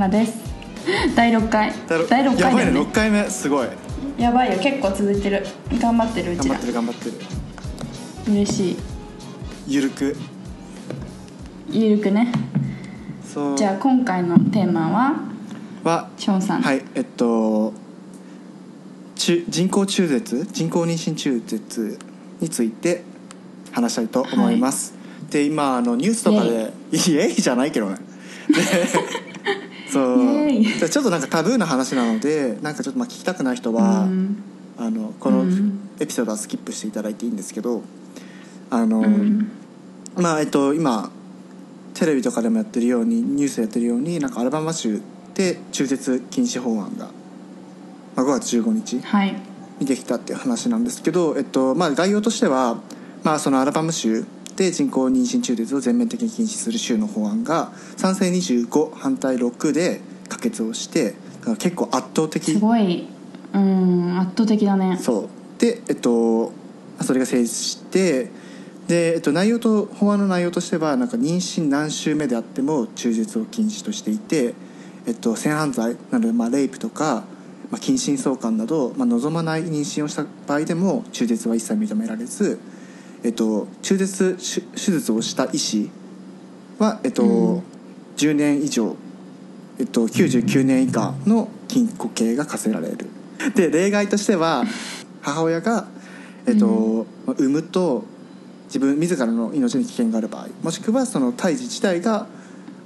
島です。第6回。第6やばいね。回だよね。6回目。すごい。やばいよ。結構続いてる。頑張ってるうちら。頑張ってる頑張ってる。嬉しい。ゆるく。ゆるくね。そう。じゃあ今回のテーマは？はショーンさん、はい。えっと中人工中絶？人工妊娠中絶について話したいと思います、で今あのニュースとかでイエイ。じゃないけどね。で そう。イエイ。でちょっとなんかタブーな話なのでなんかちょっとまあ聞きたくない人は、うん。あのこのうん。エピソードはスキップしていただいていいんですけどあの、うん。まあえっと今テレビとかでもやってるようにニュースでやってるようになんかアルバマ州で中絶禁止法案が、まあ、5月15日はい。にできたっていう話なんですけど、えっとまあ、概要としては、まあ、そのアルバム州で人工妊娠中絶を全面的に禁止する州の法案が賛成25反対6で可決をして結構圧倒的すごい。うん圧倒的だね。そう。でえっとそれが成立してで、えっと、内容と法案の内容としてはなんか妊娠何週目であっても中絶を禁止としていて、えっと、性犯罪なので、まあ、レイプとか、まあ、近親相関など、まあ、望まない妊娠をした場合でも中絶は一切認められず、えっと、中絶手手術をした医師は、えっとうん。10年以上、えっと、99年以下の禁錮刑が課せられる。で例外としては母親が、えっと産むと自分自らの命に危険がある場合もしくはその胎児自体が、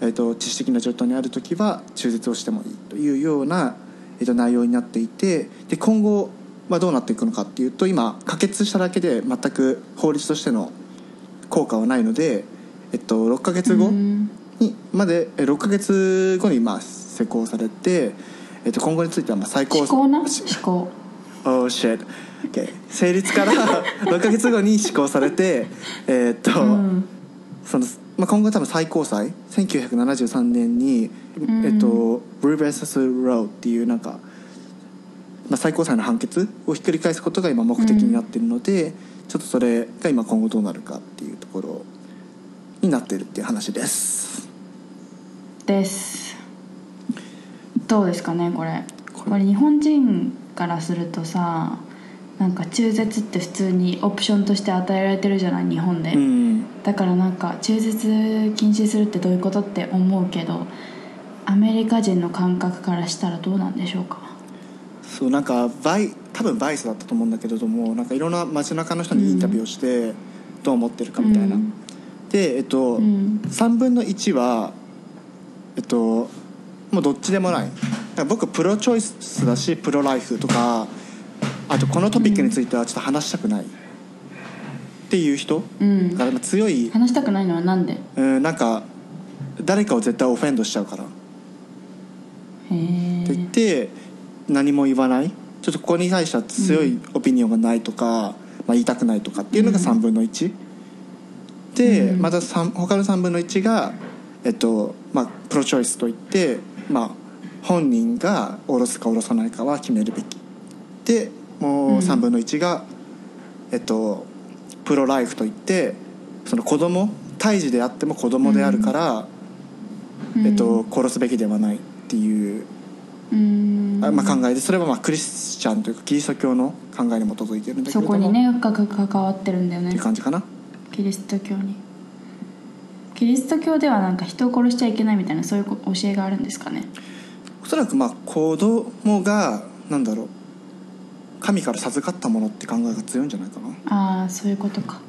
えっと、致死的な状態にある時は中絶をしてもいいというような、えっと、内容になっていてで今後はどうなっていくのかっていうと今可決しただけで全く法律としての効果はないので、えっと、6ヶ月後、うん。にまでえ6ヶ月後にまあ施行されて、えっと、今後についてはまあ最高思考な？思考 Oh shit. Okay. 成立から 6ヶ月後に施行されてえーっと、うん。そのまあ、今後多分最高裁1973年に、んえっと Blue vs. Roe っていうなんか、まあ、最高裁の判決をひっくり返すことが今目的になっているので、ちょっとそれが今今後どうなるかっていうところになってるっていう話です。です。どうですかねこれ。これ。これ日本人からするとさなんか中絶って普通にオプションとして与えられてるじゃない日本で、うん。だからなんか中絶禁止するってどういうことって思うけどアメリカ人の感覚からしたらどうなんでしょうか？そうなんかバイ多分バイスだったと思うんだけれどもなんかいろんな街中の人にインタビューをしてどう思ってるかみたいな、うん。でえっと、うん。3分の1はえっともうどっちでもない。僕プロチョイスだしプロライフとかあとこのトピックについてはちょっと話したくない。っていう人うん。だからまあ強い、話したくないのはなんで？へうん、なんか誰かを絶対オフェンドしちゃうから。えって言って何も言わない？ちょっとここに対しては強いオピニオンがないとか、まあ、言いたくないとかっていうのが3分の1、で、うん。また3他の3分の1が、えっとまあ、プロチョイスといって、まあ、本人が下ろすか下ろさないかは決めるべき。でもううん。3分の1が、えっと、プロライフといってその子供胎児であっても子供であるから、えっと、殺すべきではないっていうまあ、考えでそれはまあクリスチャンというかキリスト教の考えに基づいてるんだけども。こにね深く関わってるんだよね。っていう感じかな？キリスト教に。キリスト教ではなんか人を殺しちゃいけないみたいなそういう教えがあるんですかね？おそらくまあ子供がなんだろう神から授かったものって考えが強いんじゃないかな。ああそういうことか。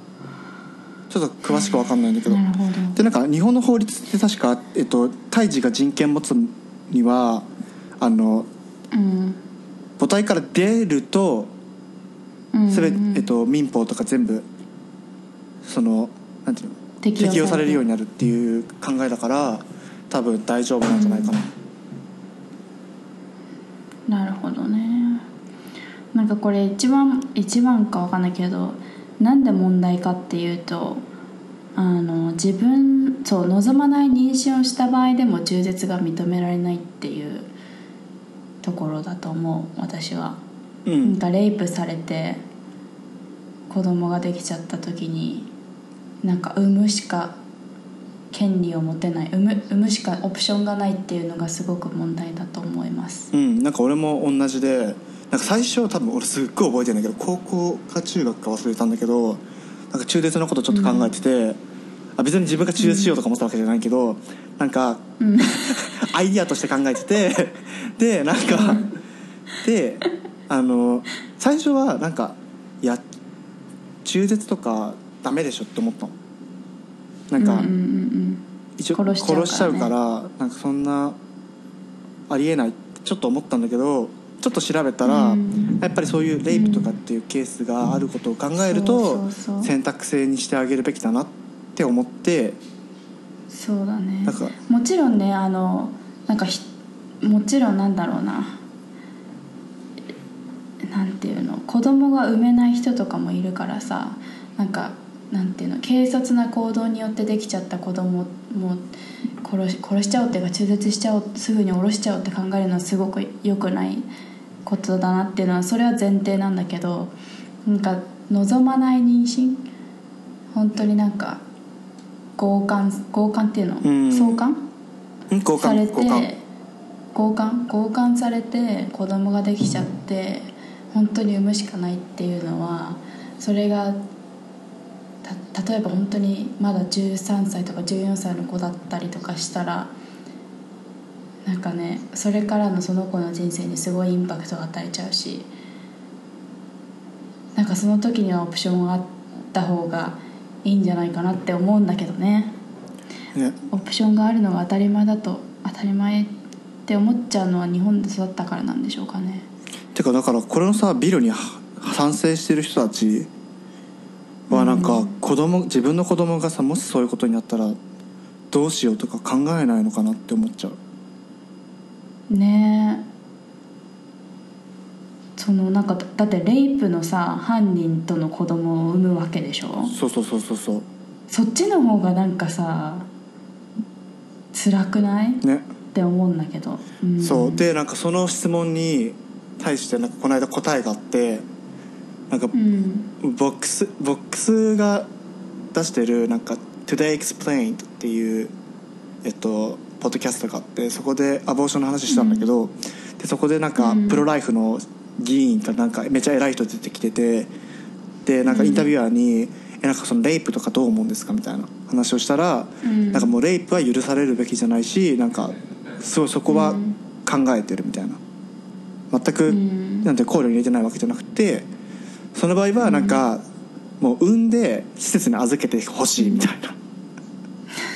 ちょっと詳しく分かんないんだけど。なるほど。でなんか日本の法律って確か、えっと、胎児が人権持つにはあのうん。母体から出るとうんすべて、うん。えっと、民法とか全部そのなんていうの適用される。適用されるようになるっていう考えだから多分大丈夫なんじゃないかな、なるほどね。なんかこれ一番一番かわかんないけどなんで問題かっていうとあの自分そう望まない妊娠をした場合でも中絶が認められないっていうところだと思う私は、うなんんかレイプされて子供ができちゃった時になんか産むしか権利を持てない産む産むしかオプションがないっていうのがすごく問題だと思います。うん。なんか俺も同じでなんか最初多分俺すっごい覚えてるんだけど高校か中学か忘れたんだけどなんか中絶のことちょっと考えてて、あ別に自分が中絶しようとか思ってたわけじゃないけど、なんか、アイディアとして考えてて でなんか、であの最初はなんかいや中絶とかダメでしょって思ったの。なんか、うんうんうん一応殺しちゃうからなんかそんなありえない。ってちょっと思ったんだけどちょっと調べたら、うん。やっぱりそういうレイプとかっていうケースがあることを考えると、選択制にしてあげるべきだなって思ってそうだね。なんか。もちろんねあのなんかひもちろんなんだろうな。なんていうの子供が産めない人とかもいるからさなんかなんていうの軽率な行動によってできちゃった子供も殺し殺しちゃおうっていうか中絶しちゃおうすぐに下ろしちゃおうって考えるのはすごく良くないことだなっていうのはそれは前提なんだけどなんか望まない妊娠？本当になんか強姦強姦っていうの、うん。相関？されて換。交換？強姦強姦されて子供ができちゃって本当に産むしかないっていうのはそれがた例えば本当にまだ13歳とか14歳の子だったりとかしたらなんかねそれからのその子の人生にすごいインパクトを与えちゃうしなんかその時にはオプションがあった方がいいんじゃないかなって思うんだけどね。ね。オプションがあるのが当たり前だと当たり前って思っちゃうのは日本で育ったからなんでしょうかね。てかだからこれのさビルには賛成してる人たちはなんか子供自分の子供がさもしそういうことになったらどうしようとか考えないのかなって思っちゃう。ね。えそのなんかだってレイプのさ犯人との子供を産むわけでしょ？そうそうそうそうそう。そっちの方がなんかさ辛くない？っねて思うんだけど、うん。そう。でなんかその質問に対してなんかこの間答えがあってなんかうん。 Vox Vox が出してるなんか「Today Explained」っていうえっとポッドキャストがあってそこでアボーションの話したんだけど、でそこでなんかうん。プロライフの議員かなんかめっちゃ偉い人出てきててでなんかインタビュアーに「えなんかそのレイプとかどう思うんですか?」みたいな話をしたら、うん。なんかもうレイプは許されるべきじゃないしなんかそうそこは考えてるみたいな。全く、うん。なんて考慮に入れてないわけじゃなくてその場合はなんか、もう産んで施設に預けてほしいみたいな、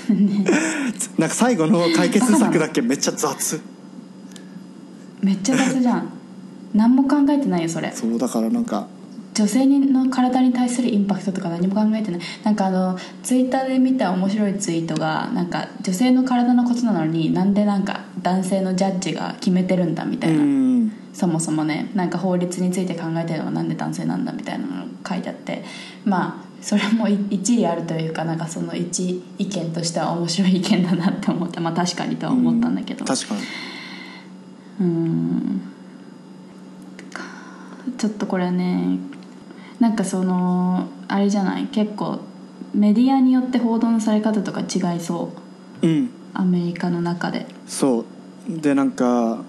なんか最後の解決策だけめっちゃ雑。めっちゃ雑じゃん何も考えてないよそれ。そうだからなんか女性の体に対するインパクトとか何も考えてない。なんかあのツイッターで見た面白いツイートがなんか女性の体のことなのになんでなんか男性のジャッジが決めてるんだみたういな、ん。そもそもねなんか法律について考えてるのはなんで男性なんだみたいなのが書いてあって。まあそれもい一理あるというかなんかその一意見としては面白い意見だなって思った。まあ確かにとは思ったんだけど。確かに。うんちょっとこれねなんかそのあれじゃない結構メディアによって報道のされ方とか違いそう。うん。アメリカの中で。そう。でなんか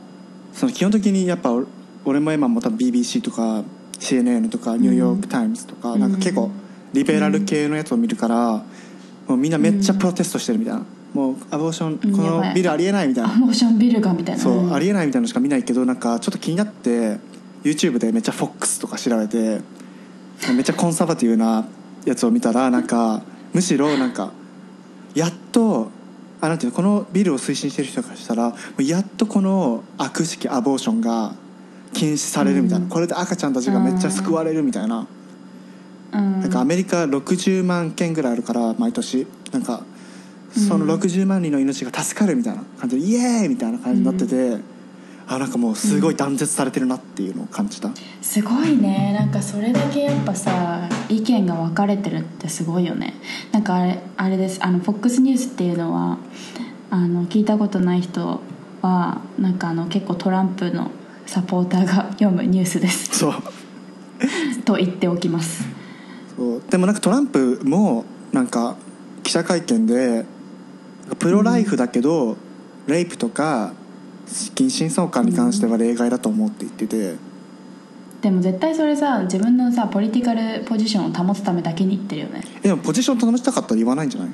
その基本的にやっぱ俺俺も今も多分 BBC とか CNN とかニューヨーク・タイムズとか、うん。なんか結構リベラル系のやつを見るから、もうみんなめっちゃプロテストしてるみたいな、もうアボーションこのビルありえないみたいな、アモーションビルがみたいな。そう、んありえないみたいなのしか見ないけどなんかちょっと気になって YouTube でめっちゃ FOX とか調べてめっちゃコンサバティブなやつを見たらなんかむしろなんかやっとあなんていうのこのビルを推進してる人からしたらやっとこの悪式アボーションが禁止されるみたいな、うん。これで赤ちゃんたちがめっちゃ救われるみたいな、うん。なんかアメリカ60万件ぐらいあるから毎年。なんかその60万人の命が助かるみたいな感じでイエーイみたいな感じになってて、あなんかもうすごい断絶されてるなっていうのを感じた、すごいね。なんかそれだけやっぱさ意見が分かれてるってすごいよね。なんかあれあれです。あの FOX ニュースっていうのはあの聞いたことない人はなんかあの結構トランプのサポーターが読むニュースです。そう。と言っておきます。そう。でもなんかトランプもなんか記者会見でプロライフだけど、レイプとか近親相関に関しては例外だと思って言って。て、でも絶対それさ自分のさポリティカルポジションを保つためだけに言ってるよね。えでもポジション頼みたかったら言わないんじゃない？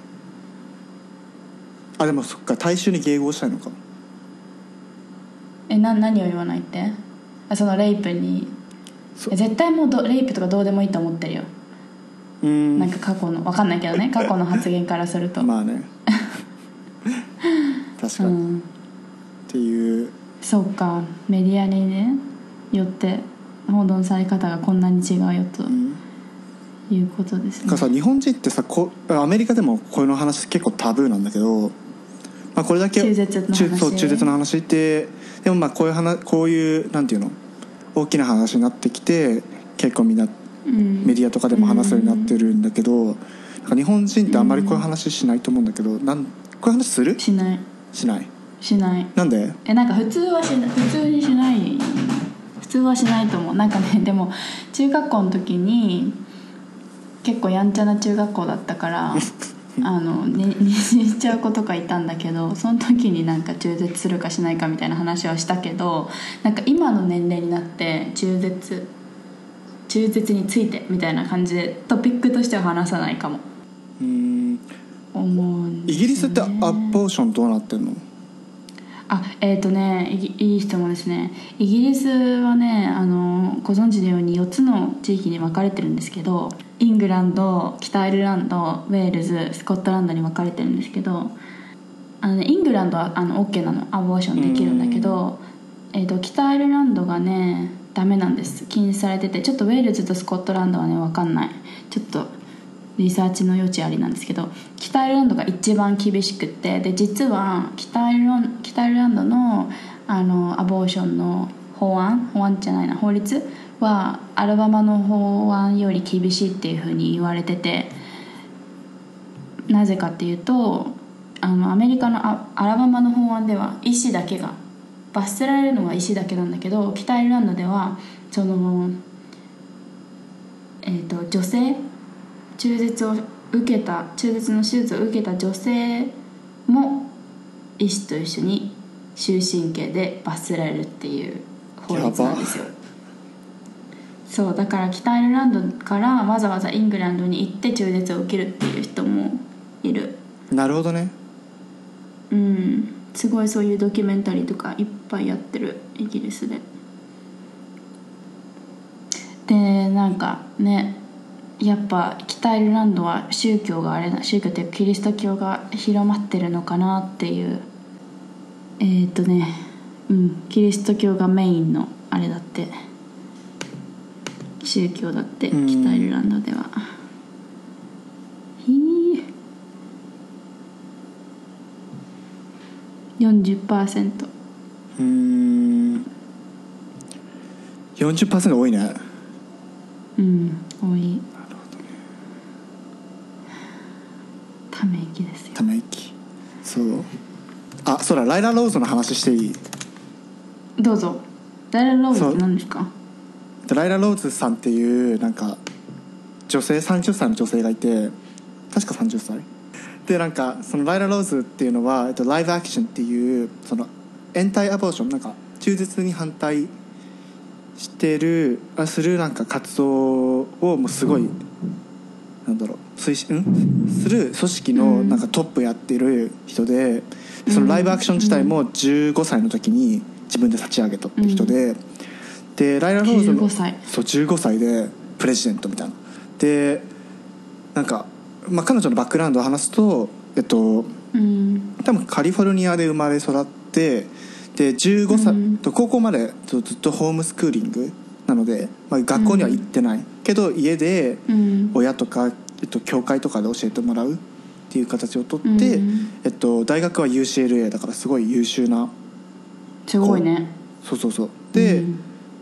あでもそっか大衆に迎合したいのか。えな何を言わないって？あそのレイプに。絶対もうどレイプとかどうでもいいと思ってるよ。うーん。なんか過去の分かんないけどね。過去の発言からすると、まあね。確かに、っうんていう。そうか。メディアにねよって報道され方がこんなに違うよと。うんいうことですね。なんかさ日本人ってさこアメリカでもこういうの話結構タブーなんだけど、まあ、これだけ中絶の話。中そう中絶の話ってでもまあこういう話こういうなんていうの大きな話になってきて結構みんなうん。メディアとかでも話すようになってるんだけど、なんか日本人ってあんまりこういう話しないと思うんだけど、なんこういう話する？しない。しないしない。なんで？えなんか普通はしな普通にしない。普通はしないと思う。なんかね でも中学校の時に結構やんちゃな中学校だったから あの、ね、妊娠しちゃう子とかいたんだけどその時になんか中絶するかしないかみたいな話はしたけどなんか今の年齢になって中絶中絶についてみたいな感じでトピックとしては話さないかも。うーん。思うね。イギリスってアボーションどうなってんの？あえっ、とねいぎいい質問ですね。イギリスはねあのご存知のように4つの地域に分かれてるんですけどイングランド北アイルランドウェールズスコットランドに分かれてるんですけどあの、ね、イングランドはあの OK なの。アボーションできるんだけど、えー、と北アイルランドがねダメなんです。禁止されててちょっとウェールズとスコットランドはね分かんない。ちょっとリサーチの余地ありなんですけど北アイルランドが一番厳しくってで実は北アイルラン北アイルランドのあのアボーションの法案法案じゃないな法律はアルバマの法案より厳しいっていうふうに言われててなぜかっていうとあのアメリカのアアラバマの法案では医師だけが罰せられるのは医師だけなんだけど北アイルランドではその、えー、と女性中絶を受けた中絶の手術を受けた女性も医師と一緒に終身刑で罰せられるっていう法律なんですよ。そうだから北アイルランドからわざわざイングランドに行って中絶を受けるっていう人もいる。なるほどね。うん。すごいそういうドキュメンタリーとかいっぱいやってるイギリスで。でなんかねやっぱ北アイルランドは宗教があれだ宗教ってキリスト教が広まってるのかなっていうえーっ、とねうんキリスト教がメインのあれだって宗教だってうん。北アイルランドでは。ひー。40%うーん。40%多いね。うん多いため息ですよ。ため息。そう。あそうだライラ・ローズの話していい？どうぞ。ダイラローズって何ですか？ライラ・ローズさんっていうなんか女性30歳の女性がいて確か30歳でなんかそのライラ・ローズっていうのは、えっと、ライブアクションっていうそのエンタイアボーションなんか中絶に反対してるあするなんか活動をもうすごい、なんだろう推進ん？する組織のなんかトップやってる人ででそのライブアクション自体も15歳の時に自分で立ち上げたって人で、でライラ・ローズの15歳。そう15歳でプレジデントみたいな。でなんか、まあ、彼女のバックグラウンドを話すとえっとうん。多分カリフォルニアで生まれ育ってで15歳、うん。と高校までずずっとホームスクーリングなので、まあ、学校には行ってない、けど家でうん。親とか、えっと、教会とかで教えてもらうっていう形をとって、うん。えっと、大学は UCLA だからすごい優秀なすごいね。そうそうそう。で、うん。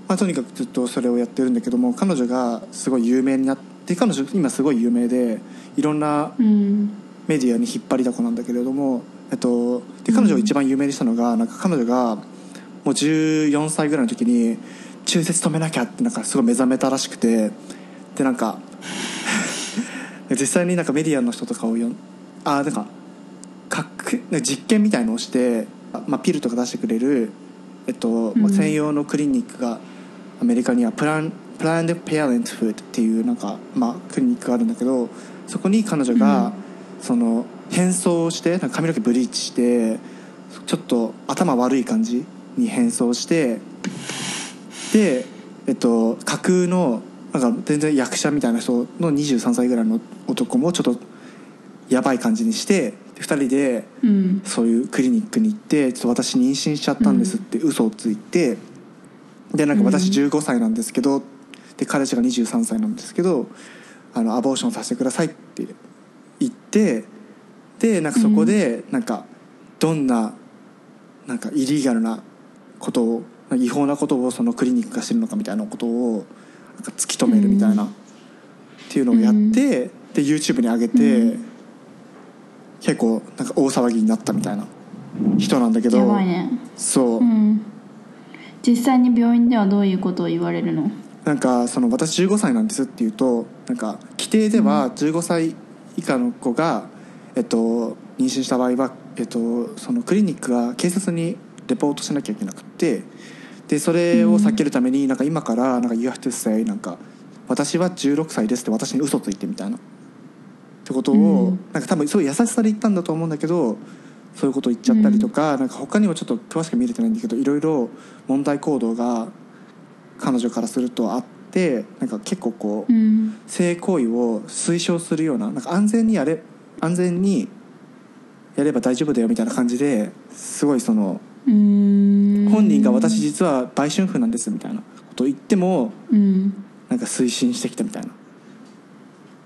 まあ、とにかくずっとそれをやってるんだけども彼女がすごい有名になって彼女今すごい有名でいろんなうん。メディアに引っ張りだこなんだけれども、えっと、で彼女を一番有名にしたのが、なんか彼女がもう14歳ぐらいの時に中絶止めなきゃってなんかすごい目覚めたらしくてでなんか 実際になんかメディアの人とかをよんあなんか核実験みたいのをして、まあ、ピルとか出してくれる、えっと専用のクリニックがアメリカにはプランプランドペアレントフードっていうなんか、まあ、クリニックがあるんだけどそこに彼女が、その変装をしてなんか髪の毛ブリーチしてちょっと頭悪い感じに変装してで、えっと、架空のなんか全然役者みたいな人の23歳ぐらいの男もちょっとやばい感じにしてで2人でうん。そういうクリニックに行って「ちょっと私妊娠しちゃったんです」って嘘をついて、でなんか私15歳なんですけど、で彼氏が23歳なんですけどあのアボーションさせてくださいって言ってでなんかそこでなんかどんななんかイリーガルなことを違法なことをそのクリニックがしてるのかみたいなことをなんか突き止めるみたいな、っていうのをやって、で YouTube に上げて、うん結構なんか大騒ぎになったみたいな人なんだけどね。そう、うん。実際に病院ではどういうことを言われるの？なんかその私15歳なんですって言うとなんか規定では15歳以下の子が、えっと、妊娠した場合は、えっと、そのクリニックが警察にレポートしなきゃいけなくってでそれを避けるためになんか今からなんか「You have to say」なんか「私は16歳です」って私に嘘ついてみたいな。ってことを、うん。なんか多分すごい優しさで言ったんだと思うんだけどそういうことを言っちゃったりとか,、なんか他にもちょっと詳しく見れてないんだけどいろいろ問題行動が彼女からするとあってなんか結構こう、うん。性行為を推奨するようななんか安全にやれ安全にやれば大丈夫だよみたいな感じですごいその本人が私実は売春婦なんですみたいなことを言ってもうん。なんか推進してきたみたいな。っ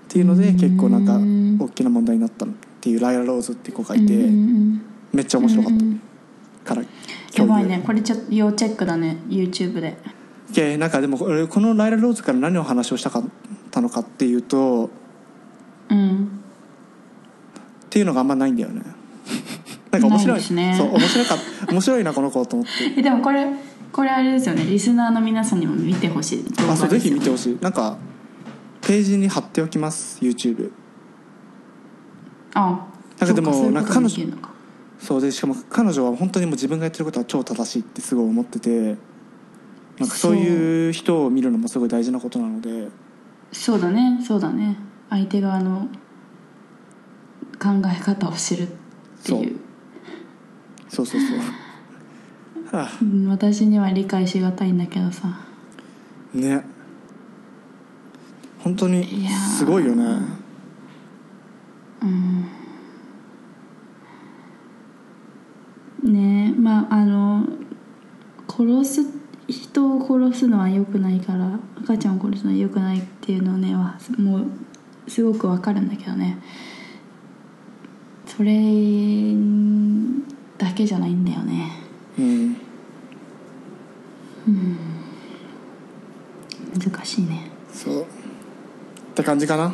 ていうので結構なんかうん大きな問題になったっていうライラ・ローズっていう子がいてめっちゃ面白かっうんたからやばいね。これちょっと要チェックだね。YouTube で。でなんかでも俺このライラ・ローズから何を話をしたかったのかっていうとうん。っていうのがあんまないんだよねなんか面白い。ないね。そう面白かっ 面白いなこの子と思って。えでもこれこれあれですよね。リスナーの皆さんにも見てほしい動画あそうぜひ見てほほしい。なんかページに貼っておきます。YouTube あなんかでもなんかそういうこともいけるのか。そうでしかも彼女は本当にもう自分がやってることは超正しいってすごい思っててなんかそういう人を見るのもすごい大事なことなので。そうだねそうだね。相手側の考え方を知るっていうそうそうそう。はあ。うん私には理解しがたいんだけどさ。ね。本当にいやーすごいよね。ねえまああの殺す人を殺すのは良くないから赤ちゃんを殺すのは良くないっていうのねはもうすごくわかるんだけどね。それだけじゃないんだよね。うん。難しいね。そう。って感じかな？っ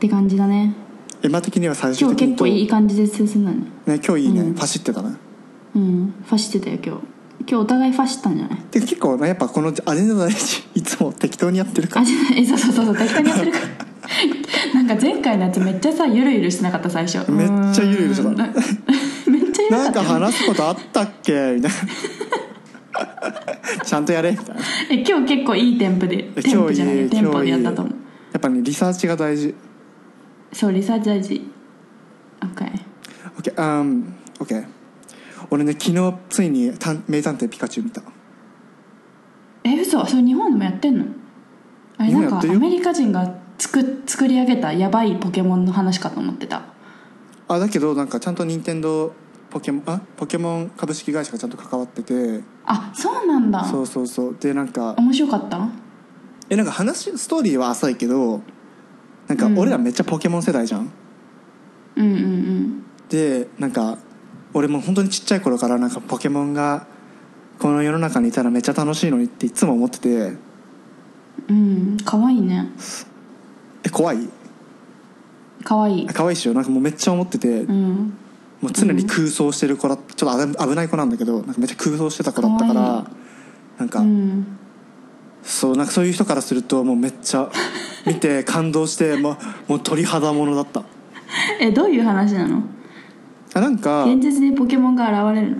て感じだね。エマ的には最終今日。的に結構いい感じで進んだねね今日いいね、うん。ファシってたね。うん。ファシってたよ今日。今日お互いファシったんじゃない？で結構ねやっぱこのアジェンダ大事いつも適当にやってるから。あじゃない。えそうそうそうそう適当にやってるから。なんか前回のやつめっちゃさゆるゆるしてなかった最初。めっちゃゆるゆるしてた。うなんか話すことあったっけ？みたいなちゃんとやれみたいな。え今日結構いいテンポでえテンポじゃないテンポでやったと思う。やっぱねリサーチが大事。そうリサーチ大事。OK OK、um, OK 俺ね昨日ついに名探偵ピカチュウ見た。え嘘？それ日本でもやってんの？あれなんかアメリカ人が作作り上げたやばいポケモンの話かと思ってた。あだけどなんかちゃんと任天堂ポケモンあポケモン株式会社がちゃんと関わってて。あそうなんだ。そうそうそう。でなんか面白かった？えなんか話ストーリーは浅いけどなんかうん。俺らめっちゃポケモン世代じゃん、うんうんうん。でなんか俺も本当にちっちゃい頃からなんかポケモンがこの世の中にいたらめっちゃ楽しいのにっていつも思ってて。うん。可愛いね。え怖い？可愛い。可愛いっしょ？なんかもうめっちゃ思ってて、うんもう常に空想してる子だちょっと危危ない子なんだけどなんかめっちゃ空想してた子だったからなんか、うん。そうなんかそういう人からするともうめっちゃ見て感動して もうもう鳥肌ものだった。えどういう話なの？あなんか現実にポケモンが現れるの？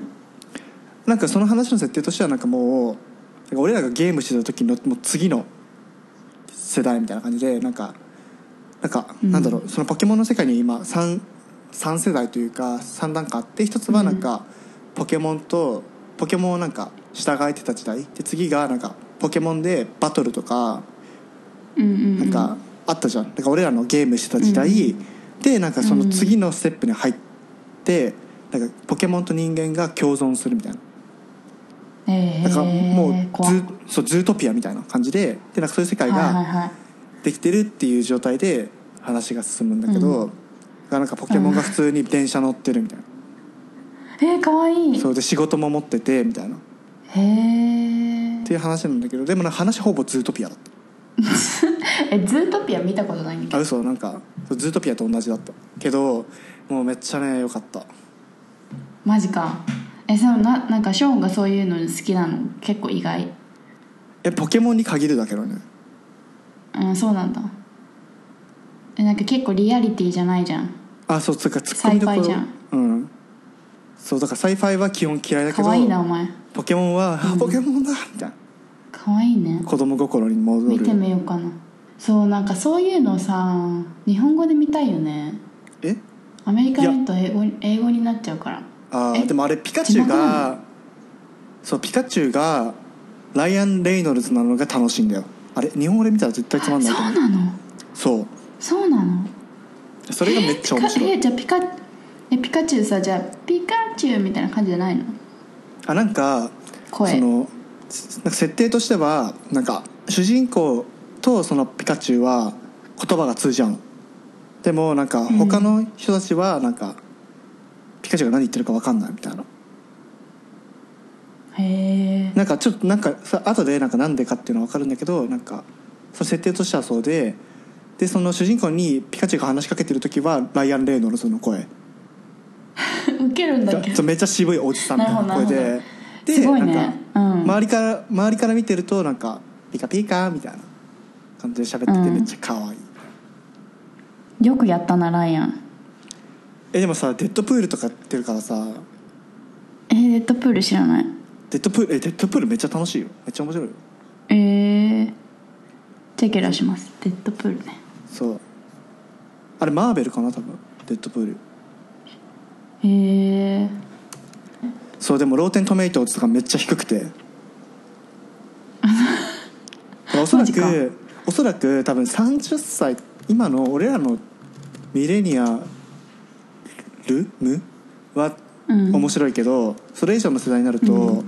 なんかその話の設定としてはなんかもう俺らがゲームしてた時のもう次の世代みたいな感じでなんかなんか、うん。なんだろうそのポケモンの世界に今 3, 3世代というか3段階あって一つはなんか、ポケモンとポケモンをなんか従えてた時代。で次がなんかポケモンでバトルとかなんかあったじゃん、だから俺らのゲームしてた時代、でなんかその次のステップに入ってなんかポケモンと人間が共存するみたいな。えなんかもうー、怖っ。ズそうズートピアみたいな感じででなんかそういう世界がはいできてるっていう状態で話が進むんだけど、うんなんかポケモンが普通に電車乗ってるみたいな、えー、かわいい。そうで仕事も持っててみたいな。っへえていう話なんだけどでもな話ほぼズートピアだっ えズートピア見たことないんだけど。たあ嘘なんかズートピアと同じだった。けどもうめっちゃね良かった。マジか。えそうななんかショーンがそういうの好きなの？結構意外。えポケモンに限るだけどね。うんそうなんだ。えなんか結構リアリティじゃないじゃんあそうつうかツッコミどころ。 sci-fi じうん。そうだから sci-fi は基本嫌いだけどかわいいなお前。ポケモンは、あポケモンだみたいな。かわいいね。子供心に戻る。見てみようかな。そうなんかそういうのさ日本語で見たいよね。え？アメリカだと英語英語になっちゃうから。えあーでもあれピカチュウがそうピカチュウがライアン・レイノルズなのが楽しいんだよ。あれ日本語で見たら絶対つまんないそうなの？そう。そうなの？それがめっちゃ面白い。えじゃあピカえピカチュウさじゃあピカチュウみたいな感じじゃないの？あなんか声。そのすなんか設定としてはなんか主人公とそのピカチュウは言葉が通じ合う。のでもなんか他の人たちはなんか、ピカチュウが何言ってるか分かんないみたいな。へえ。なんかちょっとなんかさ後でなんかなんでかっていうのは分かるんだけどなんかその設定としてはそうででその主人公にピカチュウが話しかけてる時はライアン・レイノルズの声。ウケるんだけ？どそうめっちゃ渋いおじさんみたいな声で。ですごいね。うん。周りから周りから見てるとなんかピカピカみたいな感じで喋っててうん。めっちゃ可愛い、よくやったなライアン。えでもさデッドプールとかやってるからさ。えー、デッドプール知らない。デッドプールえデッドプールめっちゃ楽しいよ。めっちゃ面白いよ。えー、チェケラします。デッドプールねそう。あれマーベルかな多分。デッドプー。ルへえそうでも Rotten Tomato とかめっちゃ低くて。おそらくおそらく多分30歳今の俺らのミレニアルムはうん。面白いけど、それ以上の世代になると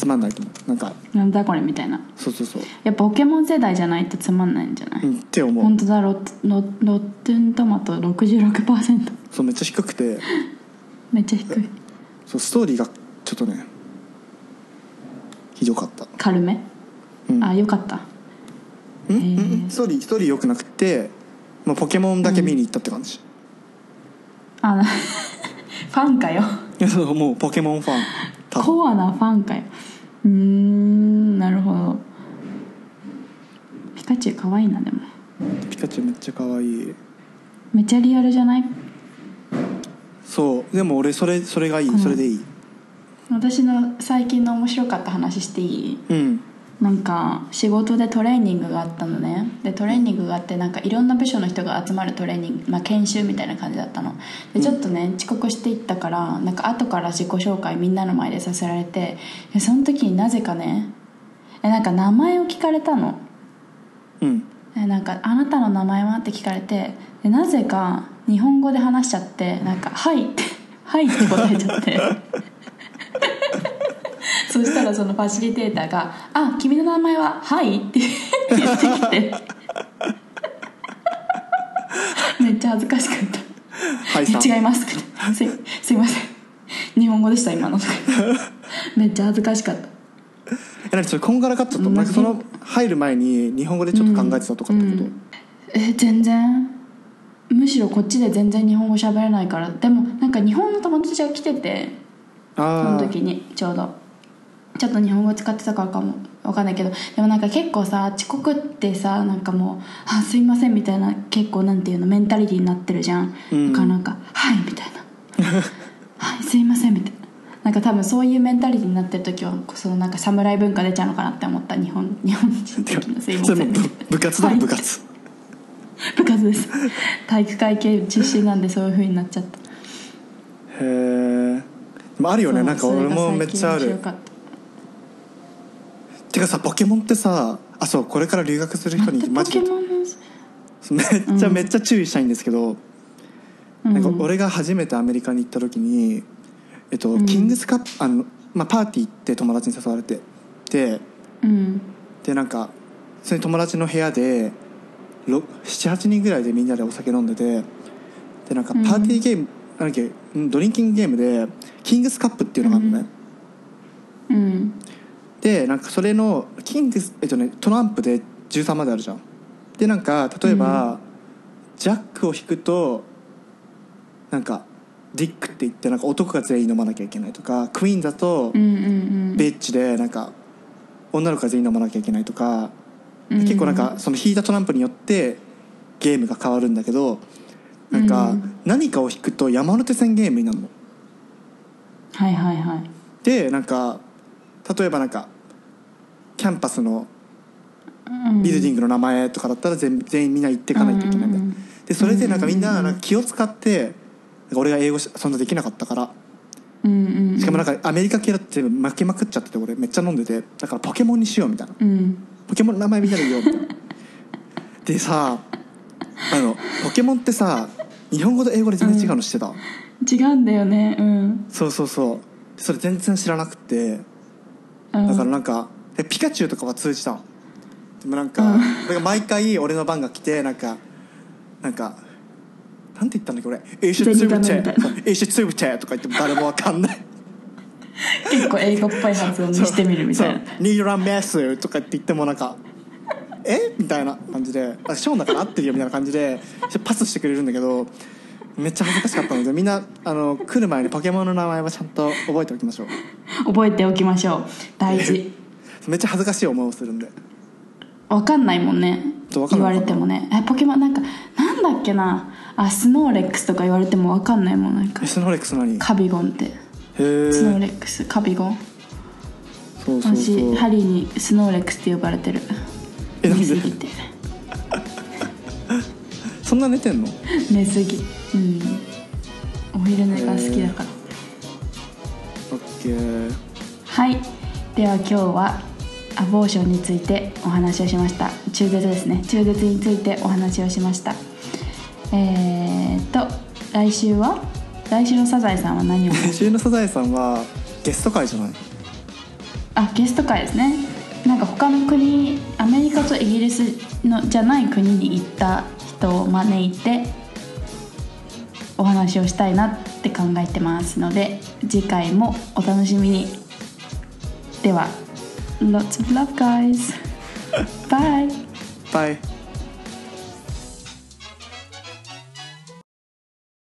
つまんないと思う。なんかなんだこれみたいな。そうそうそう、やっぱポケモン世代じゃないとつまんないんじゃない、うん、って思う。本当だロッロロッテントマト66%そうめっちゃ低くて。めっちゃ低い。そうストーリーがちょっとねひどかった。軽め、うん。あよかった。うん？ストーリーストーリー良くなくてもうポケモンだけ見に行ったって感じ、あな ファンかよ。いやそうもうポケモンファンコアなファンかよ。うーんなるほど。ピカチュウ可愛いなでも。ピカチュウめっちゃ可愛い。めっちゃリアルじゃない？そう。でも俺それそれがいい、うんそれでいい。私の最近の面白かった話していい？うんなんか仕事でトレーニングがあったのね。でトレーニングがあってなんかいろんな部署の人が集まるトレーニング、まあ、研修みたいな感じだったの。でちょっとね遅刻していったからなんか後から自己紹介みんなの前でさせられてでその時になぜかねえなんか名前を聞かれたの。うん。えなんか「あなたの名前は?」って聞かれてでなぜか日本語で話しちゃってなんか「はい」って「はい」って答えちゃってそしたらそのファシリテーターが「あ君の名前ははい」って言ってきて。めっちゃ恥ずかしかった。はい違います」すすいません。日本語でした今の」めっちゃ恥ずかしかった。え何それこんがらかっちゃった。うんなんかその入る前に日本語でちょっと考えてたとかってこと、うん。え全然。むしろこっちで全然日本語喋れないから。でもなんか日本の友達が来てて。その時にちょうどちょっと日本語使ってたからかも。わかんないけど。でもなんか結構さ遅刻ってさなんかもう「あすいません」みたいな結構なんていうのメンタリティーになってるじゃん、うん。だからなんか「はい」みたいな「すいません」みたいな。なんか多分そういうメンタリティになってる時はそのなんか侍文化出ちゃうのかなって思った。日本日本人的なすいません部部活だろはい。部活。部活です。体育会系出身なんでそういう風になっちゃった。へえあるよね。なんか俺もめっちゃある。かったてかさポケモンってさあそうこれから留学する人にマポジで。ケモンのめっちゃめっちゃ注意したいんですけど、うん。なんか俺が初めてアメリカに行った時に、えっとうん。キングスカップあの、まあ、パーティー行って友達に誘われてでうん。でなんかそれ友達の部屋で78人ぐらいでみんなでお酒飲んでてでなんかパーティーゲーム、なんだっけうんドリンキングゲームでキングスカップっていうのがあるのね、うんでなんかそれのキングスえっとねトランプで13まであるじゃん。でなんか例えば、ジャックを引くとなんかディックって言ってなんか男が全員飲まなきゃいけないとかクイーンだとうんうんベッチでなんか女の子が全員飲まなきゃいけないとか、うん。結構なんかその引いたトランプによってゲームが変わるんだけどなんかうん。何かを引くと山手線ゲームになるの。はいはいはい。でなんか例えばなんかキャンパスのうん。ビルディングの名前とかだったら全全員みんな言っていかないといけないんだ。よ、うん。うんうんでそれでなんかみんうんうん。うんななんか気を使って俺が英語しそんなできなかったから。うんうんしかもなんかアメリカ系だって負けまくっちゃってて俺めっちゃ飲んでて。だからポケモンにしようみたいな。うん。ポケモンの名前みんなで言おうみたいな。でさあのポケモンってさ日本語と英語で全然違うの知ってた、違うんだよね。うん。そうそうそう。でそれ全然知らなくて。うん。だからなんかでピカチュウとかは通じたの。でもなんか,、うん。なんか毎回俺の番が来てなんかなんかなんて言ったんだっけ俺「エイシュツブテゼニガメみたいな。エイシュツブテ」とか言っても誰もわかんない。結構英語っぽい発音にしてみるみたいな。そう。そう「ニーランメス」とかって言ってもなんか「え？みたいな感じで「あショーンだから合ってるよ」みたいな感じでパスしてくれるんだけどめっちゃ恥ずかしかったのでみんなあの来る前にポケモンの名前はちゃんと覚えておきましょう。覚えておきましょう。大事 めっちゃ恥ずかしい思いをするんで。わかんないもんね。言われてもね。えポケモンなんかなんだっけな。あスノーレックスとか言われてもわかんないもんなんか。えスノーレックス何？へカビゴンって。えスノーレックスカビゴン。そうそうそう。私ハリーにスノーレックスって呼ばれてる。えなんで？寝すぎて。そんな寝てんの？寝すぎ。うん。お昼寝が好きだから。オッケー。はい。では今日はアボーションについてお話をしました。中絶ですね。中絶についてお話をしました。えー、っと来週は？来週のサザエさんは何を？先週のサザエさんはゲスト会じゃない？あゲスト会ですね。なんか他の国アメリカとイギリスのじゃない国に行った人を招いてお話をしたいなって考えてますので次回もお楽しみに。では Lots of love guys. Bye. バイ